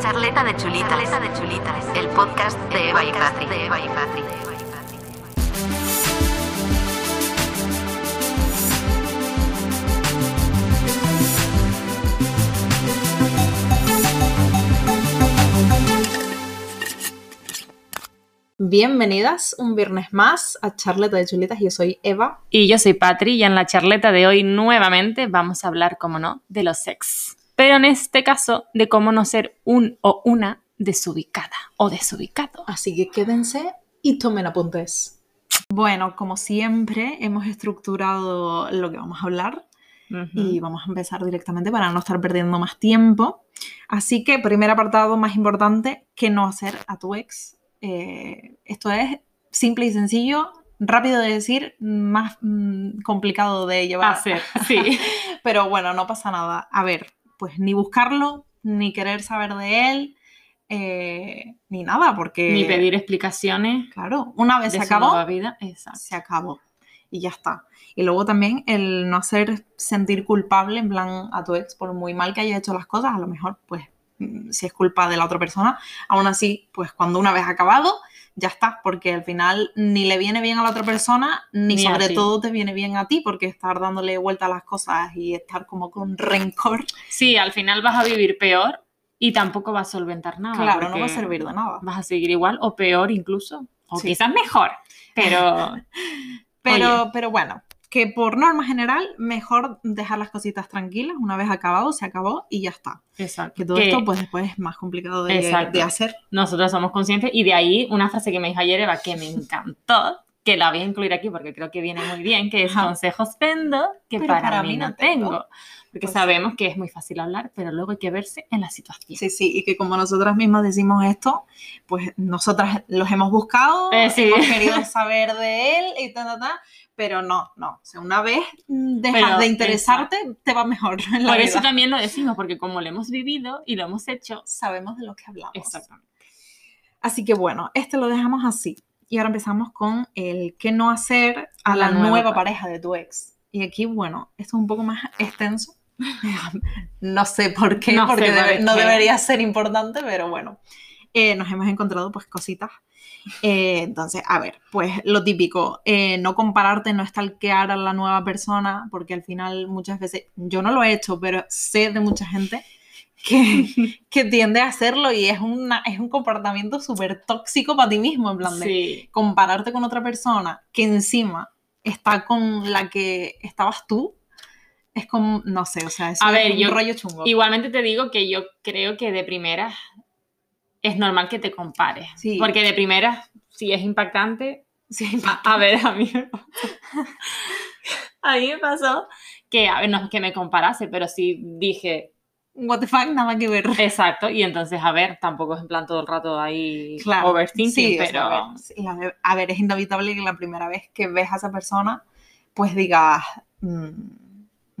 Charleta de chulitas. Charleta de chulitas. El podcast de Eva y Patri. De Eva y Patri. Bienvenidas un viernes más a Charleta de Chulitas. Yo soy Eva. Y yo soy Patri y en la charleta de hoy nuevamente vamos a hablar, como no, de los sex. Pero en este caso de cómo no ser un o una desubicada o desubicado. Así que quédense y tomen apuntes. Bueno, como siempre, hemos estructurado lo que vamos a hablar y vamos a empezar directamente para no estar perdiendo más tiempo. Así que, primer apartado más importante, ¿qué no hacer a tu ex? Eh, esto es simple y sencillo, rápido de decir, más mm, complicado de llevar. Hacer, sí. Pero bueno, no pasa nada. A ver, pues ni buscarlo, ni querer saber de él, eh, ni nada, porque... Ni pedir explicaciones. Claro, una vez se acabó, vida. Se acabó. Y ya está. Y luego también el no hacer sentir culpable, en plan, a tu ex, por muy mal que haya hecho las cosas, a lo mejor, pues, mm, si es culpa de la otra persona, aún así, pues cuando una vez acabado, ya está, porque al final ni le viene bien a la otra persona, ni, sobre todo te viene bien a ti, porque estar dándole vuelta a las cosas y estar como con rencor, Sí, al final vas a vivir peor y tampoco vas a solventar nada. claro, no va a servir de nada. Vas a seguir igual o peor incluso. O Sí. quizás mejor. Pero Pero, Oye. pero bueno, que por norma general, mejor dejar las cositas tranquilas, una vez acabado, se acabó y ya está. Exacto. Que todo Que esto, pues después es más complicado de, hacer. nosotros somos conscientes y de ahí una frase que me dijo ayer Eva que me encantó, que la voy a incluir aquí porque creo que viene muy bien, que es consejos vendo que para, mí no tengo. Porque Pues- sabemos que es muy fácil hablar, pero luego hay que verse en la situación. Sí, sí, y que como nosotras mismas decimos esto, pues nosotras los hemos buscado, Eh, sí. hemos querido saber de él y ta, ta, ta, pero no, no. O sea, una vez dejas Pero, de interesarte, te va mejor en la Por vida. eso también lo decimos, porque como lo hemos vivido y lo hemos hecho. sabemos de lo que hablamos. Exactamente. Así que bueno, este lo dejamos así. Y ahora empezamos con el qué no hacer a la, La nueva, nueva pareja de tu ex. Y aquí, bueno, esto es un poco más extenso. no sé por qué, No porque debe- no debería ser importante, pero bueno. Eh, nos hemos encontrado pues cositas. Eh, entonces, a ver, pues lo típico, eh, no compararte, no stalkear a la nueva persona, porque al final muchas veces, yo no lo he hecho, pero sé de mucha gente que, que tiende a hacerlo y es, una, es un comportamiento súper tóxico para ti mismo, en plan de Sí. compararte con otra persona que encima está con la que estabas tú, es como, no sé, o sea, eso A es ver, un yo- rollo chungo. Igualmente te digo que yo creo que de primera es normal que te compares. Sí. Porque de primera, si es impactante, Sí, A, a ver, a mí. A mí me pasó que, a ver, no es que me comparase, pero sí dije, what the fuck, nada que ver. exacto, y entonces, a ver, tampoco es en plan todo el rato ahí Claro, overthinking, sí, o pero... sea, a, ver, sí, la- a ver, es inevitable que la primera vez que ves a esa persona, pues digas, mm,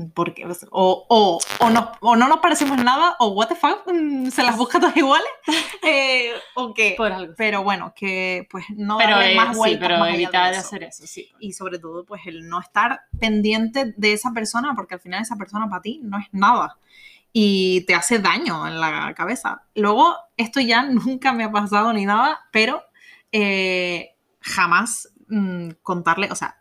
¿por qué? O, o, o, no, o no nos parecemos nada, o what the fuck, mm, se las busca todas iguales, eh, o qué. por algo. Pero bueno, que pues no Pero, darle eh, más sí, vueltas pero más allá de evitar de eso. hacer eso, sí. y sobre todo pues el no estar pendiente de esa persona porque al final esa persona para ti no es nada y te hace daño en la cabeza. Luego, esto ya nunca me ha pasado ni nada, pero eh, jamás mm, contarle, o sea,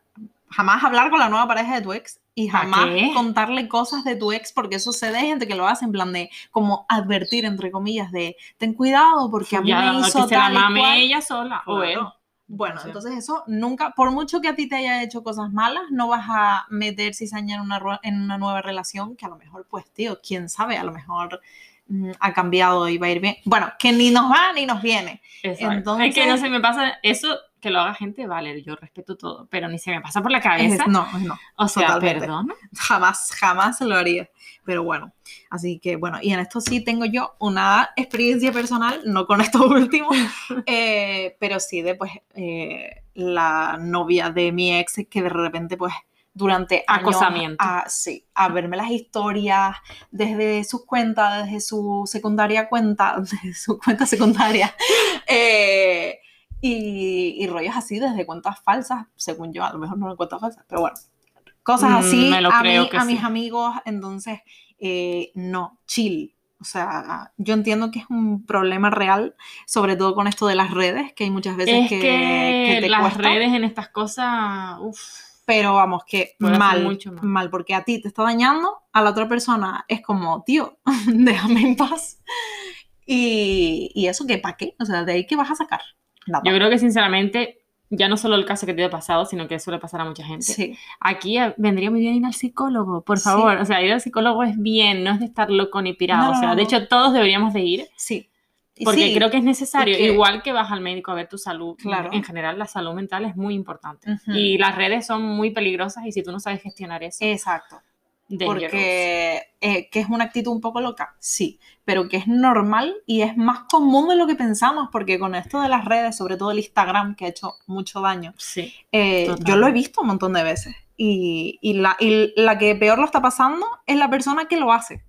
jamás hablar con la nueva pareja de tu ex y ¿Pa jamás contarle cosas de tu ex porque eso se de gente que lo hace en plan de como advertir entre comillas de ten cuidado porque a mí Ya, me hizo que se la tal y mame cual". ella sola, o él. Claro. Bueno, Sí. entonces eso nunca, por mucho que a ti te haya hecho cosas malas, no vas a meter cizaña en una, en una nueva relación que a lo mejor, pues, tío, quién sabe, a lo mejor mm, ha cambiado y va a ir bien. Bueno, que ni nos va ni nos viene. Exacto. Entonces- es que no se me pasa eso, que lo haga gente, vale, yo respeto todo, pero ni se me pasa por la Es- cabeza. no, no, o sea, totalmente. perdón. jamás, jamás lo haría. Pero bueno, así que bueno, y en esto sí tengo yo una experiencia personal, no con esto último, eh, pero sí de pues eh, la novia de mi ex que de repente pues durante años Acosamiento. a, sí, a verme las historias desde sus cuentas, desde su secundaria cuenta, desde su cuenta secundaria, eh, y, y rollos así desde cuentas falsas, según yo, a lo mejor no eran cuentas falsas, pero bueno, cosas Mm, así lo a, mí- que a sí. mis amigos, entonces, eh, no, chill, O sea, yo entiendo que es un problema real, sobre todo con esto de las redes, que hay muchas veces es que, las redes en estas cosas, uff. Pero vamos, que mal, mal, porque a ti te está dañando, a la otra persona es como, tío, déjame en paz. Y, y eso, ¿qué para qué? O sea, de ahí que vas a sacar. Yo creo que sinceramente ya no solo el caso que te ha pasado, sino que suele pasar a mucha gente. Sí. Aquí eh, vendría muy bien ir al psicólogo, por favor. O sea, ir al psicólogo es bien, no es de estar loco ni pirado. o sea, de hecho, todos deberíamos de ir. Sí. Porque creo que es necesario. Igual que vas al médico a ver tu salud. Claro. En general, la salud mental es muy importante. Y las redes son muy peligrosas y si tú no sabes gestionar eso. Exacto. Porque eh, que es una actitud un poco loca, sí, pero que es normal y es más común de lo que pensamos, porque con esto de las redes, sobre todo el Instagram, que ha hecho mucho daño, sí, eh, yo lo he visto un montón de veces. Y, y, la, y la que peor lo está pasando es la persona que lo hace,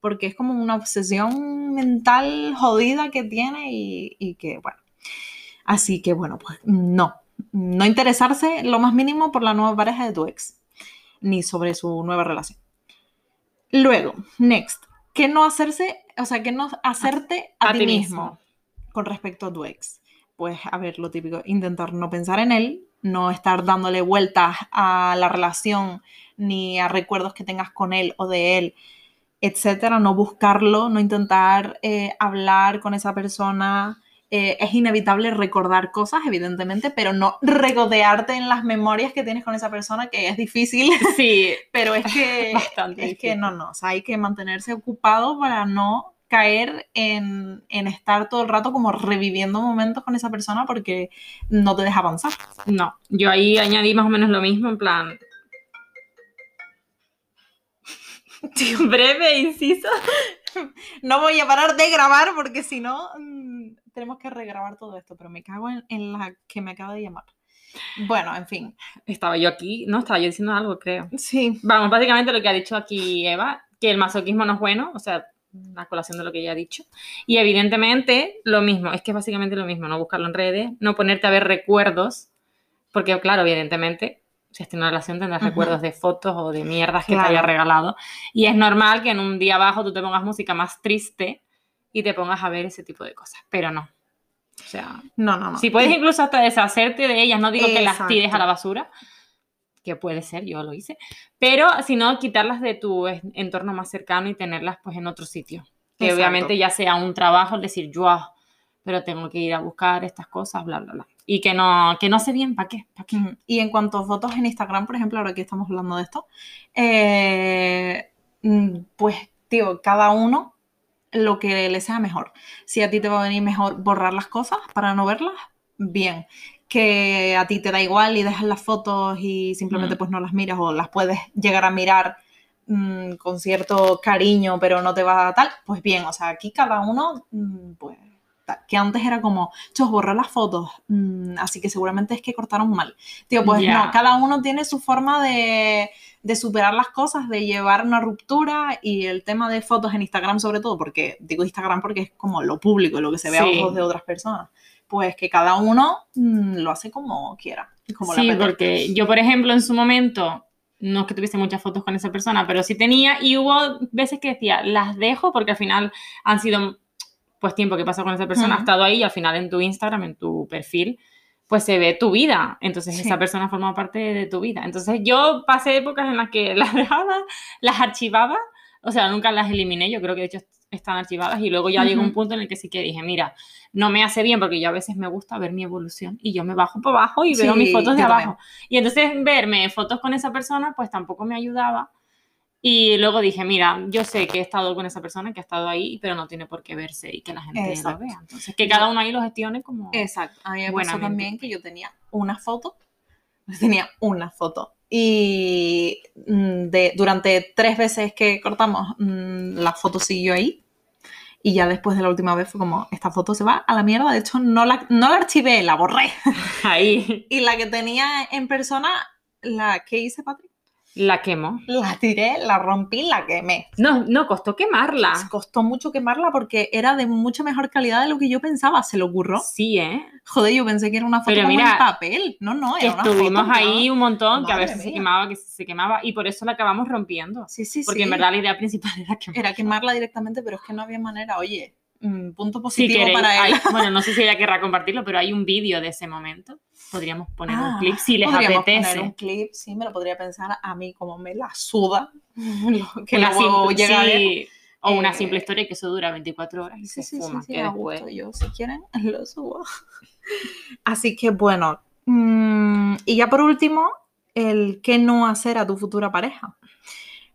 porque es como una obsesión mental jodida que tiene y, y que, bueno, así que bueno, pues no, no interesarse lo más mínimo por la nueva pareja de tu ex ni sobre su nueva relación. Luego, next, ¿qué no hacerse, o sea, qué no hacerte a, ti mismo, con respecto a tu ex? Pues, a ver, lo típico, intentar no pensar en él, no estar dándole vueltas a la relación ni a recuerdos que tengas con él o de él, etcétera, no buscarlo, no intentar eh, hablar con esa persona, eh, es inevitable recordar cosas, evidentemente, pero no regodearte en las memorias que tienes con esa persona, que es difícil. Sí, pero es que, es que no, no, o sea, hay que mantenerse ocupado para no caer en, en, estar todo el rato como reviviendo momentos con esa persona porque no te deja avanzar. No, yo ahí añadí más o menos lo mismo, en plan... breve inciso. No voy a parar de grabar porque si no mm, tenemos que regrabar todo esto, pero me cago en, la que me acaba de llamar. Bueno, en fin. Estaba yo aquí, no, estaba yo diciendo algo, creo. Sí. Vamos, básicamente lo que ha dicho aquí Eva, que el masoquismo no es bueno, o sea, la colación de lo que ella ha dicho. Y evidentemente, lo mismo, es que es básicamente lo mismo, no buscarlo en redes, no ponerte a ver recuerdos, porque claro, evidentemente, si estás en una relación tendrás recuerdos de fotos o de mierdas que te haya regalado. Y es normal que en un día abajo tú te pongas música más triste y te pongas a ver ese tipo de cosas, pero no. O sea, no, no, no. Si puedes incluso hasta deshacerte de ellas, no digo que las tires a la basura, que puede ser, yo lo hice, pero si no, quitarlas de tu entorno más cercano y tenerlas pues en otro sitio. Que obviamente ya sea un trabajo, es decir, yo, ah, pero tengo que ir a buscar estas cosas, bla, bla, bla. Y que no, que no sé bien para qué, qué. Y en cuanto a fotos en Instagram, por ejemplo, ahora que estamos hablando de esto, eh, mm, pues, tío, cada uno lo que le sea mejor. Si a ti te va a venir mejor borrar las cosas para no verlas, bien. Que a ti te da igual y dejas las fotos y simplemente mm. pues no las miras o las puedes llegar a mirar mm, con cierto cariño, pero no te va a tal, pues bien, o sea, aquí cada uno, mm, pues, que antes era como, chos, borrar las fotos, así que seguramente es que cortaron mal. Tío, pues no, cada uno tiene su forma de de superar las cosas, de llevar una ruptura y el tema de fotos en Instagram sobre todo, porque digo Instagram porque es como lo público, lo que se ve a ojos de otras personas, pues que cada uno mm, lo hace como quiera. Como sí, porque yo, por ejemplo, en su momento, no es que tuviese muchas fotos con esa persona, pero sí tenía y hubo veces que decía, las dejo porque al final han sido pues tiempo que pasó con esa persona, ha estado ahí y al final en tu Instagram, en tu perfil, pues se ve tu vida. Entonces esa persona forma parte de tu vida. Entonces yo pasé épocas en las que las dejaba, las archivaba, o sea, nunca las eliminé, yo creo que de hecho están archivadas y luego ya llegó un punto en el que sí que dije, mira, no me hace bien porque yo a veces me gusta ver mi evolución y yo me bajo por abajo y veo mis fotos de abajo. Y entonces verme fotos con esa persona pues tampoco me ayudaba y luego dije, mira, yo sé que he estado con esa persona, que ha estado ahí, pero no tiene por qué verse y que la gente lo vea. Entonces, que cada uno ahí lo gestione como. Exacto. A mí me pasó también que yo tenía una foto, tenía una foto. Y mm, de, durante tres veces que cortamos, mm, la foto siguió ahí. Y ya después de la última vez fue como, esta foto se va a la mierda. De hecho, no la, no la archivé, la borré. Ahí. y la que tenía en persona, la que hice, Patrick La quemó. La tiré, la rompí, la quemé. No, no costó quemarla. Costó mucho quemarla porque era de mucha mejor calidad de lo que yo pensaba. Se lo ocurrió. Sí, ¿eh? Joder, yo pensé que era una foto Pero como mira, en papel. No, no, era una Estuvimos foto, ahí ¿no? un montón, que a Madre veces se quemaba, que se quemaba, y por eso la acabamos rompiendo. Sí, sí, Porque sí. en verdad la idea principal era quemarla. Era quemarla directamente, pero es que no había manera. Oye, mm, punto Si positivo queréis, para él. hay- bueno, no sé si ella querrá compartirlo, pero hay un vídeo de ese momento. Podríamos poner Ah, un clip si les podríamos apetece. poner un clip, sí, me lo podría pensar a mí como me la suda. que simple- llega sí, o una Eh, simple historia que eso dura 24 horas y Sí, se sí, sí, fuma. sí, que después... Yo, si quieren, lo subo. Así que bueno. mm, y ya por último, el qué no hacer a tu futura pareja.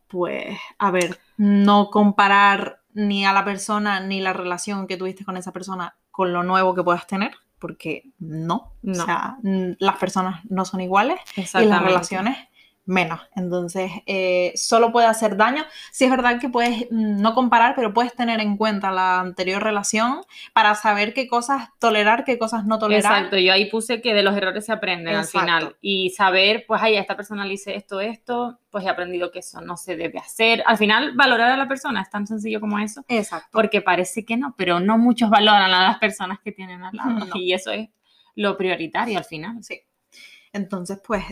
Pues, a ver, no comparar ni a la persona ni la relación que tuviste con esa persona con lo nuevo que puedas tener, porque no. No. O sea, las personas no son iguales y las relaciones menos. Entonces, eh, solo puede hacer daño. Sí es verdad que puedes mm, no comparar, pero puedes tener en cuenta la anterior relación para saber qué cosas tolerar, qué cosas no tolerar. Exacto, yo ahí puse que de los errores se aprenden Exacto. al final y saber, pues, ay, esta persona le hice esto, esto, pues he aprendido que eso no se debe hacer. Al final, valorar a la persona es tan sencillo como eso, Exacto. porque parece que no, pero no muchos valoran a las personas que tienen al lado No. y eso es lo prioritario al final. Sí. Entonces, pues,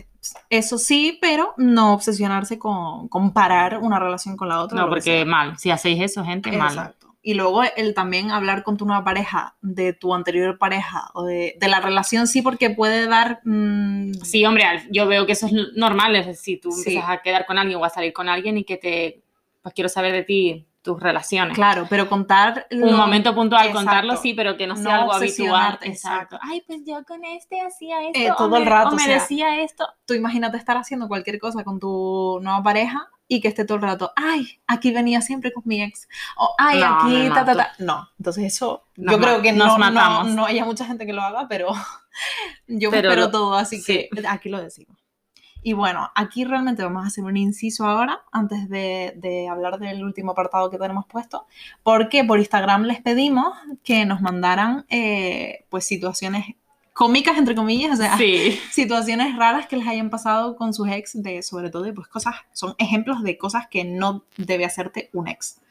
eso sí, pero no obsesionarse con comparar una relación con la otra. No, porque mal, si hacéis eso, gente, mal. Exacto. Y luego el también hablar con tu nueva pareja de tu anterior pareja o de, de la relación, sí, porque puede dar... mm, Sí, hombre, yo veo que eso es normal, es decir, tú Sí. empiezas a quedar con alguien o a salir con alguien y que te, pues quiero saber de ti, tus relaciones. Claro, pero contar... un momento puntual Exacto. contarlo, sí, pero que no sea No algo habitual. Exacto. Ay, pues yo con este hacía esto. Eh, o todo el me- rato, O me o sea, decía esto. Tú imagínate estar haciendo cualquier cosa con tu nueva pareja y que esté todo el rato, ay, aquí venía siempre con mi ex, o ay, No, aquí, me ta, ta, ta. No, entonces eso, Nos yo creo que no, no, no haya mucha gente que lo haga, pero yo me Pero espero todo, así sí. que aquí lo decimos. Y bueno, aquí realmente vamos a hacer un inciso ahora, antes de, de hablar del último apartado que tenemos puesto, porque por Instagram les pedimos que nos mandaran eh, pues situaciones cómicas, entre comillas, o sea, Sí. situaciones raras que les hayan pasado con sus ex, de sobre todo, pues cosas, son ejemplos de cosas que no debe hacerte un ex.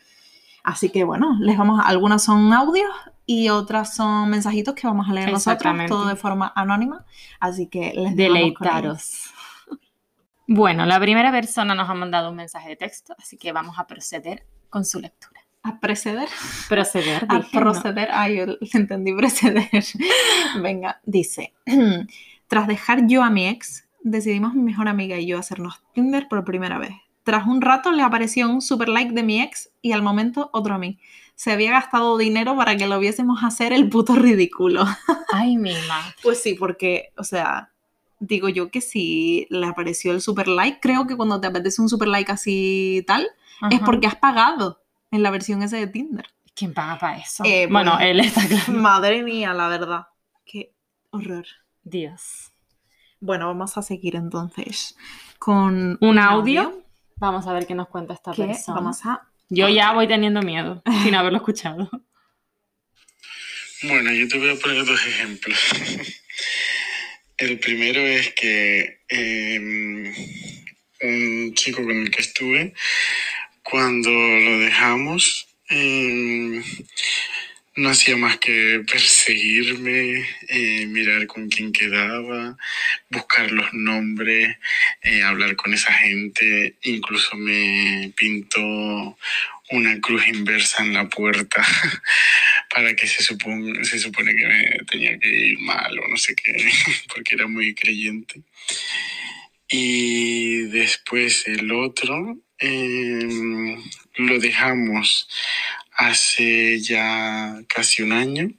Así que bueno, les vamos, algunas son audios y otras son mensajitos que vamos a leer nosotros, todo de forma anónima. Así que les. Deleitaros. Bueno, la primera persona nos ha mandado un mensaje de texto, así que vamos a proceder con su lectura. A preceder, Proceder, a dije, ¿no? proceder, ay, yo entendí preceder. Venga, dice, tras dejar yo a mi ex, decidimos mi mejor amiga y yo hacernos Tinder por primera vez. Tras un rato le apareció un super like de mi ex y al momento otro a mí. Se había gastado dinero para que lo viésemos hacer el puto ridículo. Ay, mi. Pues sí, porque, o sea, digo yo que si le apareció el super like, creo que cuando te apetece un super like así tal, es porque has pagado en la versión esa de Tinder. ¿Quién paga para eso? Eh, bueno, él está claro. Madre mía, la verdad. Qué horror. Dios. Bueno, vamos a seguir entonces con Un audio. Vamos a ver qué nos cuenta esta que persona. vamos a Yo ya voy teniendo miedo sin haberlo escuchado. Bueno, yo te voy a poner dos ejemplos. El primero es que eh, un chico con el que estuve, cuando lo dejamos, eh, no hacía más que perseguirme, eh, mirar con quién quedaba, buscar los nombres, eh, hablar con esa gente, incluso me pintó una cruz inversa en la puerta para que se, supone, se supone que me tenía que ir mal o no sé qué, porque era muy creyente. Y después el otro eh, lo dejamos hace ya casi un año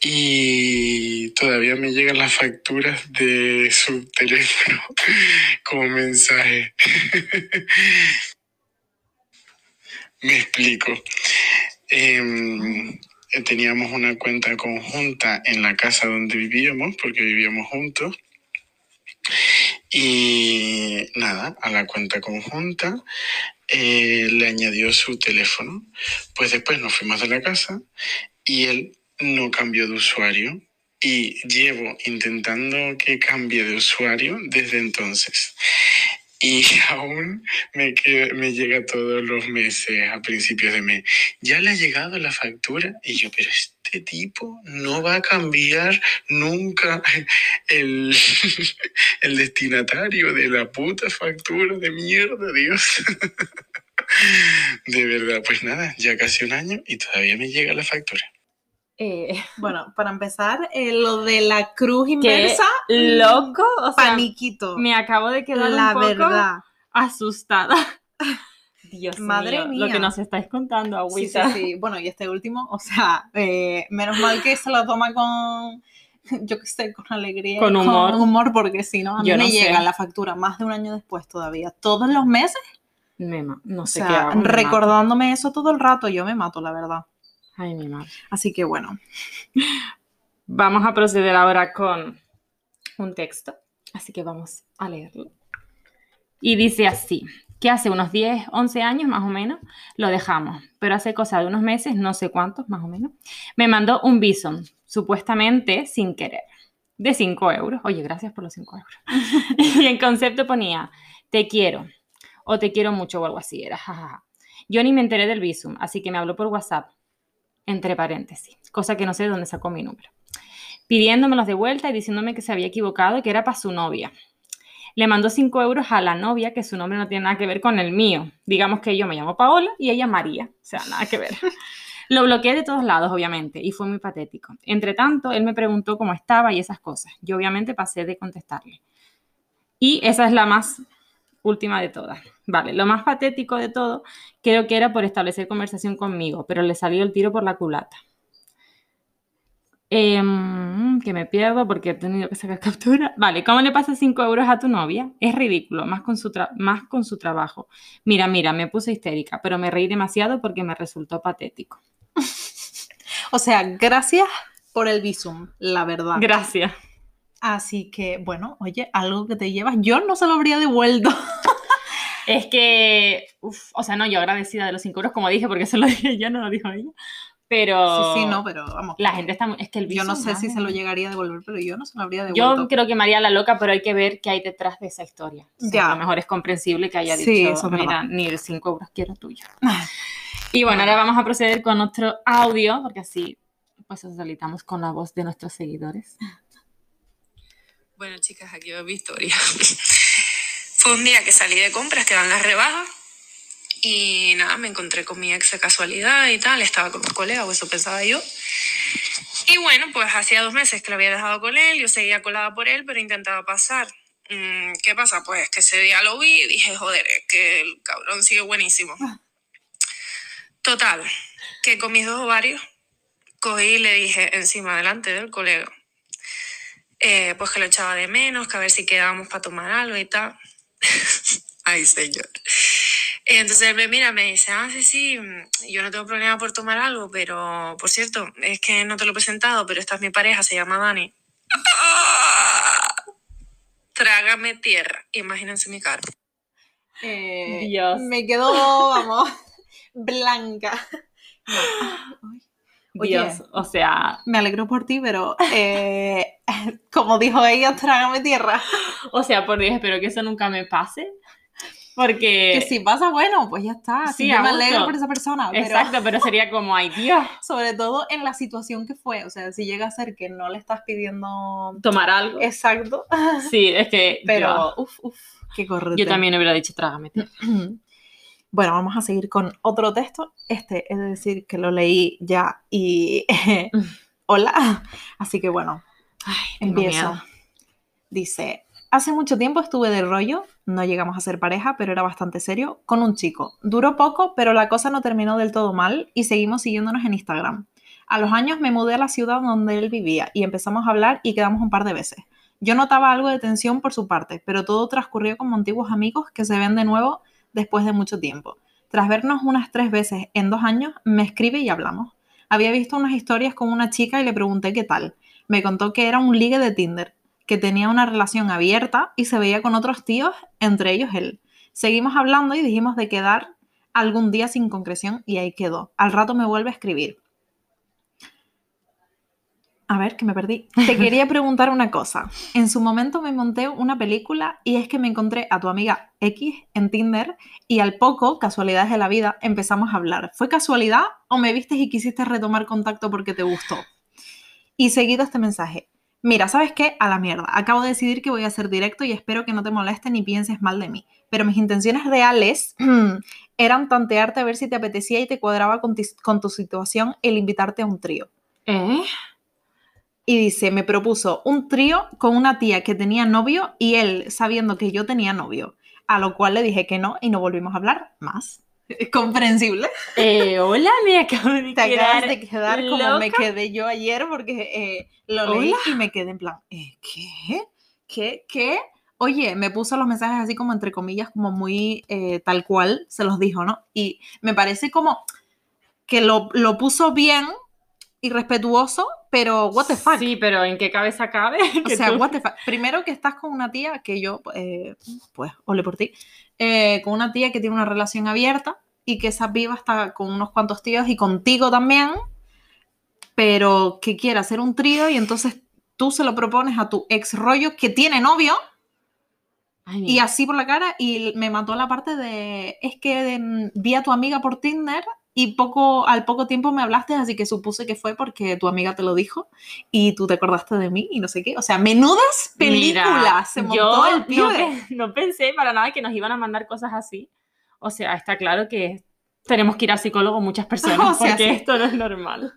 y todavía me llegan las facturas de su teléfono como mensaje. me explico. Em, teníamos una cuenta conjunta en la casa donde vivíamos, porque vivíamos juntos. Y nada, a la cuenta conjunta eh, le añadió su teléfono. Pues después nos fuimos de la casa y él no cambió de usuario. Y llevo intentando que cambie de usuario desde entonces. Y aún me, llega todos los meses, a principios de mes. Ya le ha llegado la factura y yo, pero este tipo no va a cambiar nunca el, el destinatario de la puta factura de mierda, Dios. De verdad, pues nada, ya casi un año y todavía me llega la factura. Eh, bueno, para empezar, eh, lo de la cruz inversa. loco, o sea, paniquito. Me acabo de quedar la un poco verdad. asustada. Dios Madre mío, lo que nos estáis contando, Agüita. Sí, sí, sí. Bueno, y este último, o sea, eh, menos mal que se lo toma con, yo qué sé, con alegría. Con humor. Con humor, porque si no, a mí me llega la factura más de un año después todavía. Todos los meses. Me, no sé qué hago, recordándome eso todo el rato, yo me mato, la verdad. Ay, mi madre. Así que bueno. Vamos a proceder ahora con un texto. Así que vamos a leerlo. Y dice así, que hace unos 10, 11 años más o menos lo dejamos, pero hace cosa de unos meses, no sé cuántos más o menos, me mandó un bison, supuestamente sin querer, de 5 euros. Oye, gracias por los 5 euros. y en concepto ponía, te quiero, o te quiero mucho o algo así, era. Yo ni me enteré del visum, así que me habló por WhatsApp entre paréntesis, cosa que no sé de dónde sacó mi número, pidiéndomelos de vuelta y diciéndome que se había equivocado y que era para su novia. Le mandó 5 euros a la novia, que su nombre no tiene nada que ver con el mío. Digamos que yo me llamo Paola y ella María. O sea, nada que ver. Lo bloqueé de todos lados, obviamente, y fue muy patético. Entre tanto, él me preguntó cómo estaba y esas cosas. Yo obviamente pasé de contestarle. Y esa es la más última de todas. Vale, lo más patético de todo creo que era por establecer conversación conmigo, pero le salió el tiro por la culata. Em, que me pierdo porque he tenido que sacar captura. Vale, ¿cómo le pasas 5 euros a tu novia? Es ridículo, más con, su más con su trabajo. Mira, mira, me puse histérica, pero me reí demasiado porque me resultó patético. o sea, gracias por el visum, la verdad. Gracias. Así que, bueno, oye, algo que te llevas, yo no se lo habría devuelto. es que, o sea, no, yo agradecida de los 5 euros, como dije, porque se lo dije yo, no lo dijo ella. Pero. Sí, sí, no, pero vamos. La gente está. Es que el Yo no sé si se lo llegaría a devolver, pero yo no se lo habría devuelto. Yo creo que María la loca, pero hay que ver qué hay detrás de esa historia. ya. A lo mejor es comprensible que haya dicho, eso mira, ni de 5 euros quiero tuyo. y bueno, ahora vamos a proceder con otro audio, porque así pues salitamos con la voz de nuestros seguidores. Bueno, chicas, aquí va mi historia. Fue un día que salí de compras, que dan las rebajas. Y nada, me encontré con mi ex de casualidad y tal. Estaba con un colega, o eso pensaba yo. Y bueno, pues hacía dos meses que lo había dejado con él. Yo seguía colada por él, pero intentaba pasar. Mm, ¿Qué pasa? Pues que ese día lo vi y dije, joder, es que el cabrón sigue buenísimo. Total, que con mis dos ovarios cogí y le dije encima delante del colega eh, pues que lo echaba de menos, que a ver si quedábamos para tomar algo y tal. Ay, señor. Entonces él me mira, me dice, ah, sí, sí, yo no tengo problema por tomar algo, pero por cierto, es que no te lo he presentado, pero esta es mi pareja, se llama Dani. Trágame tierra. Imagínense mi cara. Eh, Dios. Me quedo, vamos, blanca. Dios, o sea... Me alegro por ti, pero eh, como dijo ella, trágame tierra. O sea, por Dios, espero que eso nunca me pase. Porque... Que si pasa, bueno, pues ya está. Sí, me alegro por esa persona. Exacto, pero sería como, ay Dios. Sobre todo en la situación que fue. O sea, si llega a ser que no le estás pidiendo... Tomar algo. Exacto. Sí, es que... Pero, uff, uff, qué correcto. Yo también hubiera dicho, trágame tierra. Bueno, vamos a seguir con otro texto. Este es decir que lo leí ya y hola. Así que bueno, empiezo. Dice, hace mucho tiempo estuve de rollo, no llegamos a ser pareja, pero era bastante serio, con un chico. Duró poco, pero la cosa no terminó del todo mal y seguimos siguiéndonos en Instagram. A los años me mudé a la ciudad donde él vivía y empezamos a hablar y quedamos un par de veces. Yo notaba algo de tensión por su parte, pero todo transcurrió como antiguos amigos que se ven de nuevo después de mucho tiempo. Tras vernos unas tres veces en dos años, me escribe y hablamos. Había visto unas historias con una chica y le pregunté qué tal. Me contó que era un ligue de Tinder, que tenía una relación abierta y se veía con otros tíos, entre ellos él. Seguimos hablando y dijimos de quedar algún día sin concreción y ahí quedó. Al rato me vuelve a escribir. A ver, que me perdí. Te quería preguntar una cosa. En su momento me monté una película y es que me encontré a tu amiga X en Tinder y al poco, casualidades de la vida, empezamos a hablar. ¿Fue casualidad o me viste y quisiste retomar contacto porque te gustó? Y seguido este mensaje. Mira, ¿sabes qué? A la mierda. Acabo de decidir que voy a ser directo y espero que no te moleste ni pienses mal de mí. Pero mis intenciones reales eran tantearte a ver si te apetecía y te cuadraba con, con tu situación el invitarte a un trío. ¿Eh? Y dice, me propuso un trío con una tía que tenía novio y él sabiendo que yo tenía novio. A lo cual le dije que no y no volvimos a hablar más. ¿Es comprensible? Eh, hola, me acabo de Te quedar acabas de quedar como me quedé yo ayer porque eh, lo leí Hola. y me quedé en plan, eh, ¿qué? ¿Qué? ¿Qué? Oye, me puso los mensajes así como entre comillas, como muy eh, tal cual se los dijo, ¿no? Y me parece como que lo, lo puso bien y respetuoso, pero what the fuck. Sí, pero ¿en qué cabeza cabe? O sea, tú- what the fuck. Primero que estás con una tía que yo, eh, pues, ole por ti, eh, con una tía que tiene una relación abierta y que esa piba está con unos cuantos tíos y contigo también, pero que quiere hacer un trío y entonces tú se lo propones a tu ex rollo que tiene novio Ay, y así por la cara y me mató la parte de, es que mm, vi a tu amiga por Tinder y poco, al poco tiempo me hablaste, así que supuse que fue porque tu amiga te lo dijo y tú te acordaste de mí y no sé qué. O sea, menudas películas Mira, se montó yo el no, pibe. pe- no pensé para nada que nos iban a mandar cosas así. O sea, está claro que tenemos que ir al psicólogo muchas personas O sea, porque sí. esto no es normal.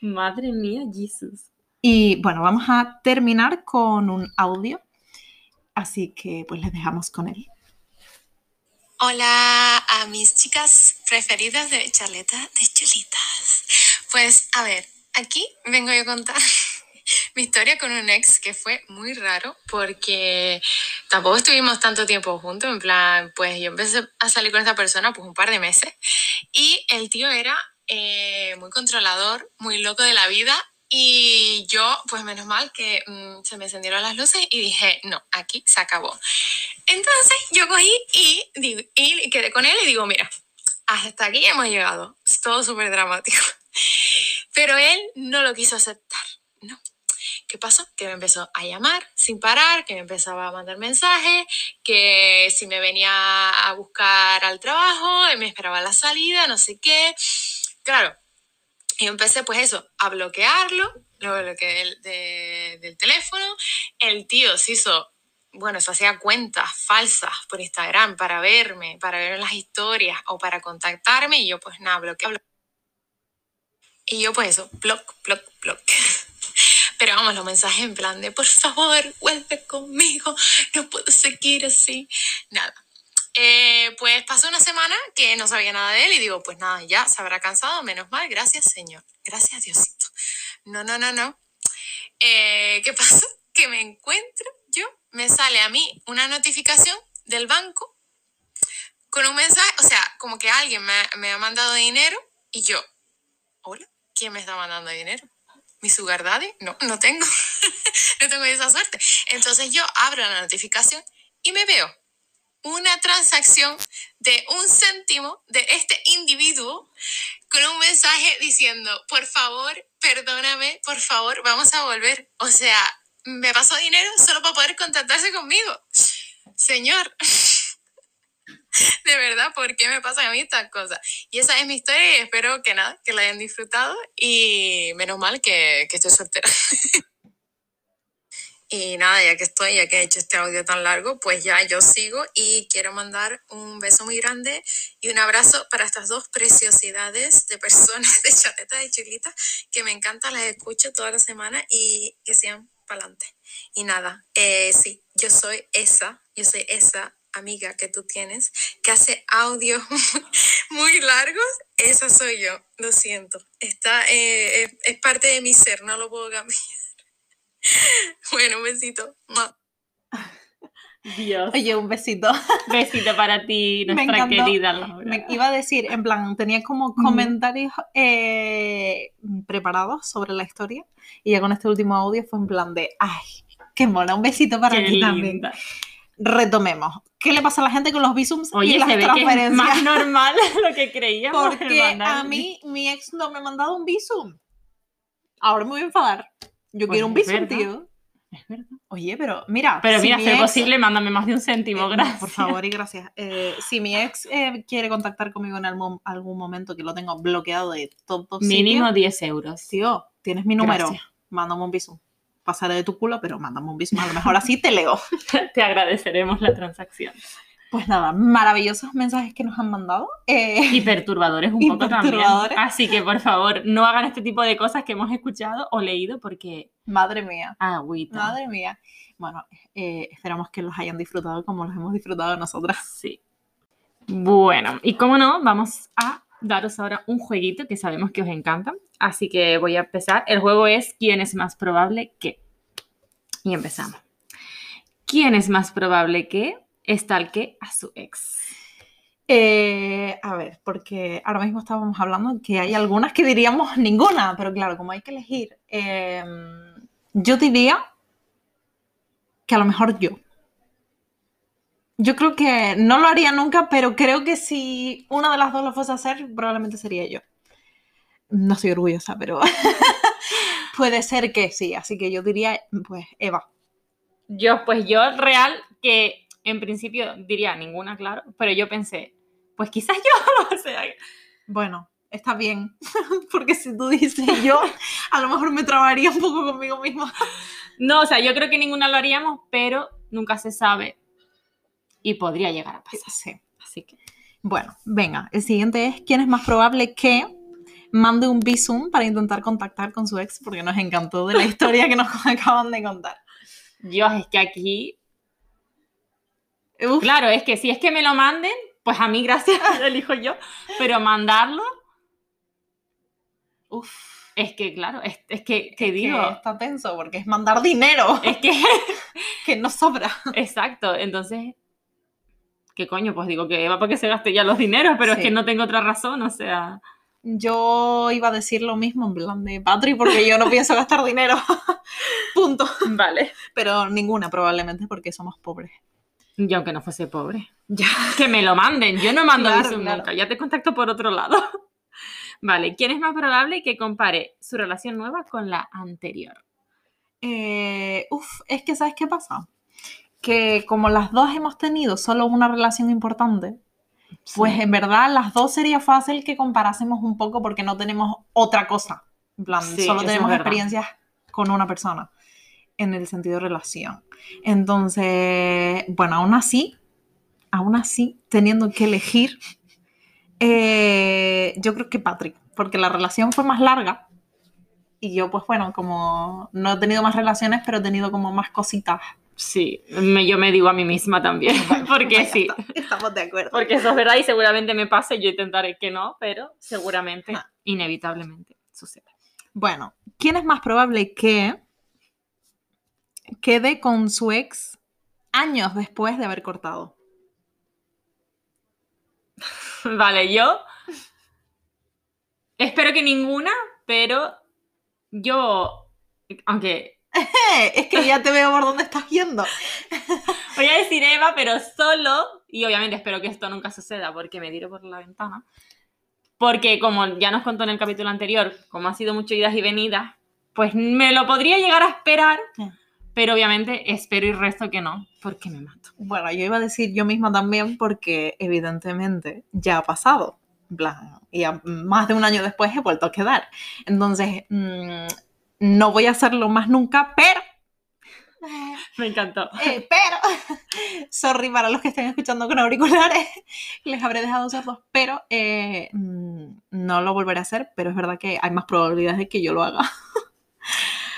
Madre mía, Jesus. Y bueno, vamos a terminar con un audio. Así que pues les dejamos con él. Hola a mis chicas preferidas de Charleta de Chulitas. Pues a ver, aquí vengo yo a contar mi historia con un ex que fue muy raro porque tampoco estuvimos tanto tiempo juntos. En plan, pues yo empecé a salir con esta persona pues un par de meses y el tío era eh, muy controlador, muy loco de la vida. Y yo, pues menos mal que mm, se me encendieron las luces y dije, no, aquí se acabó. Entonces yo cogí y, digo- y quedé con él y digo, mira, hasta aquí hemos llegado. Es todo súper dramático. Pero él no lo quiso aceptar, ¿no? ¿Qué pasó? Que me empezó a llamar sin parar, que me empezaba a mandar mensajes, que si me venía a buscar al trabajo, me esperaba la salida, no sé qué. Claro, y empecé pues eso, a bloquearlo, lo bloqueé del, de- del teléfono. El tío se hizo bueno, se hacía cuentas falsas por Instagram para verme, para ver las historias o para contactarme y yo pues nada, bloqueé. Y yo pues eso, block, block, block. Pero vamos, los mensajes en plan de, por favor, vuelve conmigo, no puedo seguir así. Nada. Eh, pues pasó una semana que no sabía nada de él y digo, pues nada, ya se habrá cansado, menos mal, gracias Señor, gracias Diosito. No, no, no, no. Eh, ¿Qué pasó? Que me encuentro yo, me sale a mí una notificación del banco con un mensaje, o sea, como que alguien me, me ha mandado dinero y yo, hola, ¿quién me está mandando dinero? ¿Mi sugar daddy? No, no tengo, no tengo esa suerte. Entonces yo abro la notificación y me veo una transacción de un céntimo de este individuo con un mensaje diciendo, por favor, perdóname, por favor, vamos a volver. O sea, me pasó dinero solo para poder contactarse conmigo. Señor, de verdad, ¿por qué me pasan a mí estas cosas? Y esa es mi historia y espero que nada, que la hayan disfrutado y menos mal que, que estoy soltera. Y nada, ya que estoy, ya que he hecho este audio tan largo, pues ya yo sigo y quiero mandar un beso muy grande y un abrazo para estas dos preciosidades de personas de chateta de chulita que me encantan, las escucho toda la semana y que sigan para adelante. Y nada, eh, sí, yo soy esa, yo soy esa amiga que tú tienes que hace audios muy largos, esa soy yo, lo siento. Está, eh, es parte de mi ser, no lo puedo cambiar. Bueno, un besito. Dios. Oye, un besito. Besito para ti, Me nuestra encantó. querida Laura. Me iba a decir, en plan, tenía como comentarios eh, preparados sobre la historia y ya con este último audio fue en plan de, ay, qué mona, un besito para Qué ti también. linda. Retomemos. ¿Qué le pasa a la gente con los visums Oye, y las se ve que es transferencias? más normal lo que creíamos. Porque a mí mi ex no me ha mandado un visum. ahora me voy a enfadar. Yo Pues quiero un verdad. tío. Es verdad. Oye, pero mira. Pero si mira, mi si es ex- posible, mándame más de un céntimo, Eh, gracias. Por favor y gracias. Eh, si mi ex eh, quiere contactar conmigo en algún, algún momento que lo tengo bloqueado de todos Mínimo sitios, 10 euros. tío, tienes mi número. Gracias. Mándame un bisu. Pasaré de tu culo, pero mándame un bisu. A lo mejor así te leo. Te agradeceremos la transacción. Pues nada, maravillosos mensajes que nos han mandado. Eh, Y perturbadores un Y poco también. perturbadores. Así que, por favor, no hagan este tipo de cosas que hemos escuchado o leído porque madre mía. agüita. Madre mía. Bueno, eh, esperamos que los hayan disfrutado como los hemos disfrutado nosotras. Sí. Bueno, y como no, vamos a daros ahora un jueguito que sabemos que os encanta. Así que voy a empezar. El juego es ¿Quién es más probable que? Y empezamos. ¿Quién es más probable que estalque a su ex? Eh, a ver, porque ahora mismo estábamos hablando que hay algunas que diríamos ninguna, pero claro, como hay que elegir, eh, yo diría que a lo mejor yo. Yo creo que no lo haría nunca, pero creo que si una de las dos lo fuese a hacer, probablemente sería yo. No estoy orgullosa, pero puede ser que sí, así que yo diría, pues, Eva. Yo, pues yo real, que en principio diría ninguna, claro, pero yo pensé, pues quizás yo, o sea, Bueno, está bien, porque si tú dices yo, a lo mejor me trabaría un poco conmigo misma. no, o sea, yo creo que ninguna lo haríamos, pero nunca se sabe y podría llegar a pasar. Sí. Así que, Bueno, venga, el siguiente es quién es más probable que mande un visum para intentar contactar con su ex, porque nos encantó de la historia que nos acaban de contar. Dios, es que aquí, Uf, claro, es que si es que me lo manden, pues a mí gracias, lo elijo yo, pero mandarlo, uf, es que, claro, es, es que, te que digo, está tenso porque es mandar dinero, es que, que no sobra. exacto, entonces, ¿qué coño? Pues digo que va para que se gaste ya los dineros, pero Sí. es que no tengo otra razón, o sea... Yo iba a decir lo mismo en plan de Patri porque yo no pienso gastar dinero. Punto. Vale. Pero ninguna probablemente porque somos pobres. Yo aunque no fuese pobre. Ya. Que me lo manden. Yo no mando Claro, visum claro. nunca. Ya te contacto por otro lado. Vale. ¿Quién es más probable que compare su relación nueva con la anterior? Eh, uf, es que ¿sabes qué pasa? Que como las dos hemos tenido solo una relación importante, pues en verdad las dos sería fácil que comparásemos un poco porque no tenemos otra cosa. En plan, Sí, solo tenemos experiencias con una persona en el sentido de relación. Entonces, bueno, aún así, aún así, teniendo que elegir, eh, yo creo que Patrick, porque la relación fue más larga y yo, pues bueno, como no he tenido más relaciones, pero he tenido como más cositas. Sí, me- yo me digo a mí misma también. porque Pues ya sí. está, estamos de acuerdo. Porque eso es verdad y seguramente me pase. Yo intentaré que no, pero seguramente, Ah. inevitablemente, sucede. Bueno, ¿quién es más probable que quede con su ex años después de haber cortado? Vale, yo espero que ninguna, pero yo, aunque es que ya te veo por dónde estás yendo. voy a decir Eva, pero solo, y obviamente espero que esto nunca suceda porque me tiro por la ventana, porque como ya nos contó en el capítulo anterior, como ha sido mucho idas y venidas, pues me lo podría llegar a esperar, Sí. Pero obviamente espero y resto que no, porque me mato. Bueno, yo iba a decir yo misma también porque evidentemente ya ha pasado. Plan, y a- más de un año después he vuelto a quedar. Entonces, mm, no voy a hacerlo más nunca, pero... Me encantó. Eh, pero, sorry para los que estén escuchando con auriculares, les habré dejado sordos, pero eh, mm, no lo volveré a hacer, pero es verdad que hay más probabilidades de que yo lo haga.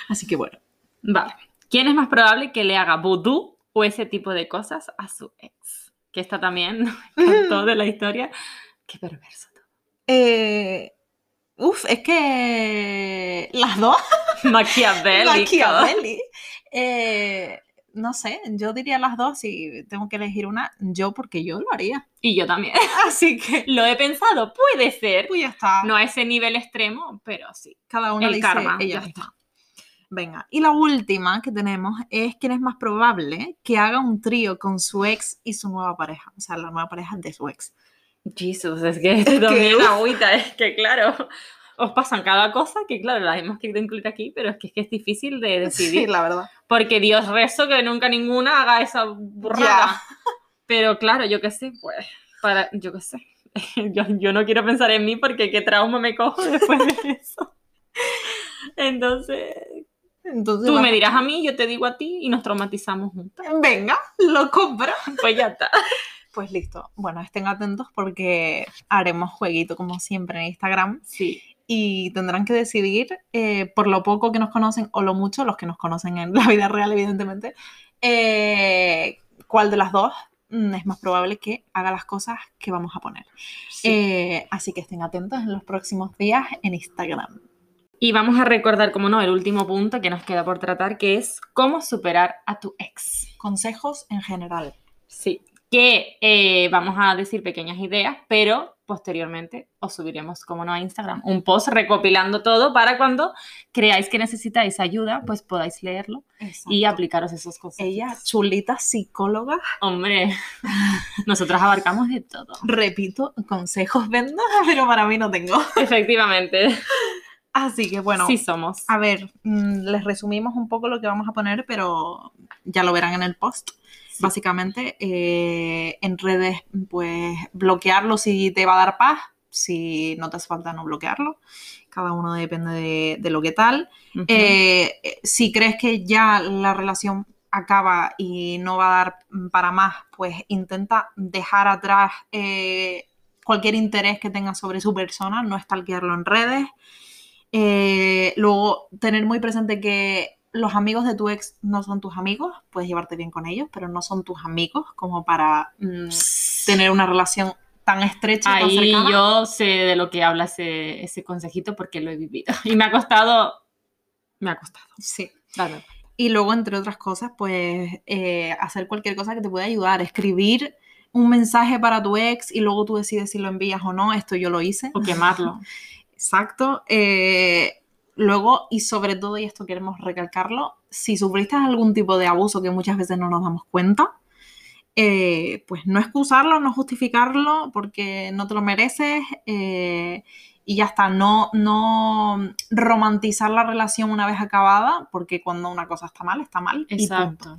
Así que bueno, Vale. ¿Quién es más probable que le haga vudú o ese tipo de cosas a su ex? Que esta también me encantó de la historia. Qué perverso. todo. eh, uf, es que las dos, Maquiavélico. Machiavelli, eh, no sé, yo diría las dos, si tengo que elegir una, yo porque yo lo haría. Y yo también. Así que, Lo he pensado, puede ser. pues ya está. No a ese nivel extremo, pero sí. Cada uno El dice karma, ella ya misma. Venga, y la última que tenemos es quién es más probable que haga un trío con su ex y su nueva pareja, o sea, la nueva pareja de su ex. Jesus, es que esto también uf. agüita, es que claro. os pasan cada cosa que, claro, las hemos querido incluir aquí, pero es que es, que es difícil de decidir. Sí, la verdad. Porque Dios rezo que nunca ninguna haga esa burrada. Pero claro, yo qué sé, pues, para, yo qué sé. Yo, yo no quiero pensar en mí porque qué trauma me cojo después de eso. Entonces, Entonces, tú va- me dirás a mí, yo te digo a ti y nos traumatizamos juntas. Venga, lo compro. Pues ya está. Pues listo. Bueno, estén atentos porque haremos jueguito como siempre en Instagram Sí. y tendrán que decidir eh, por lo poco que nos conocen o lo mucho, los que nos conocen en la vida real, evidentemente, eh, cuál de las dos mm, es más probable que haga las cosas que vamos a poner. Eh, así que estén atentos en los próximos días en Instagram. Y vamos a recordar, como no, el último punto que nos queda por tratar, que es cómo superar a tu ex. Consejos en general. Sí. Que eh, vamos a decir pequeñas ideas, pero posteriormente os subiremos, como no, a Instagram, un post recopilando todo para cuando creáis que necesitáis ayuda, pues podáis leerlo y aplicaros esos consejos. Ella, chulita psicóloga, Hombre, nosotros abarcamos de todo. repito, consejos vendas, pero para mí no tengo. Efectivamente. Así que bueno, sí somos. a ver, mm, les resumimos un poco lo que vamos a poner, pero ya lo verán en el post. Sí. Básicamente, eh, en redes, pues bloquearlo si te va a dar paz, si no te hace falta no bloquearlo. Cada uno depende de, de lo que tal. Eh, eh, si crees que ya la relación acaba y no va a dar para más, pues intenta dejar atrás eh, cualquier interés que tengas sobre su persona, no stalkearlo en redes. Eh, luego, tener muy presente que los amigos de tu ex no son tus amigos, puedes llevarte bien con ellos, pero no son tus amigos como para mm, tener una relación tan estrecha, tan Ahí cercana. yo sé de lo que habla ese, ese consejito porque lo he vivido. Y me ha costado. Me ha costado. Sí. verdad. Y luego, entre otras cosas, pues eh, hacer cualquier cosa que te pueda ayudar. Escribir un mensaje para tu ex y luego tú decides si lo envías o no. Esto yo lo hice. O quemarlo. Exacto. Eh, luego, y sobre todo, y esto queremos recalcarlo, si sufriste algún tipo de abuso que muchas veces no nos damos cuenta, eh, pues no excusarlo, no justificarlo, porque no te lo mereces. eh, y ya está, no, no romantizar la relación una vez acabada, porque cuando una cosa está mal, está mal. y punto. Exacto.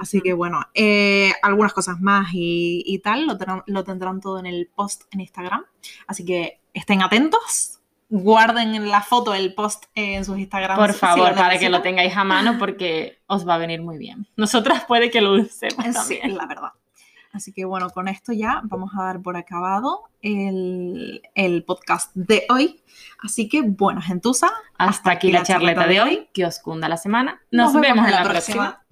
Así que bueno, eh, algunas cosas más y, y tal lo lo tendrán todo en el post en Instagram. Así que estén atentos, guarden en la foto el post en sus Instagrams. Por si favor, para que lo tengáis a mano porque os va a venir muy bien. Nosotras puede que lo usemos Sí, también. la verdad. Así que bueno, con esto ya vamos a dar por acabado el, el podcast de hoy. Así que bueno, gentuza, Hasta aquí la charleta de hoy. Que os cunda la semana. Nos, vemos, en la próxima.